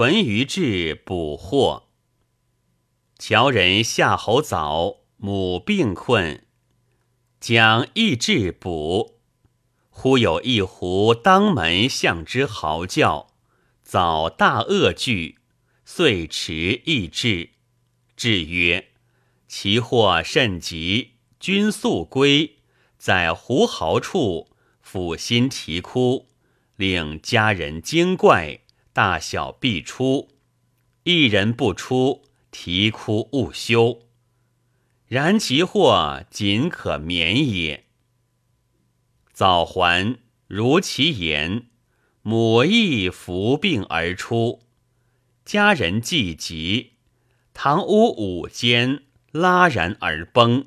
淳于志补货。乔人夏侯早母病困，将益志补。忽有一狐当门向之嚎叫，早大恶惧，遂持益志。志曰：“其祸甚急，君速归，在狐嚎处，抚心啼哭，令家人惊怪，大小必出。一人不出，啼哭勿休。然其祸仅可免也。”早还，如其言，母亦伏病而出，家人既急，堂屋五间拉然而崩。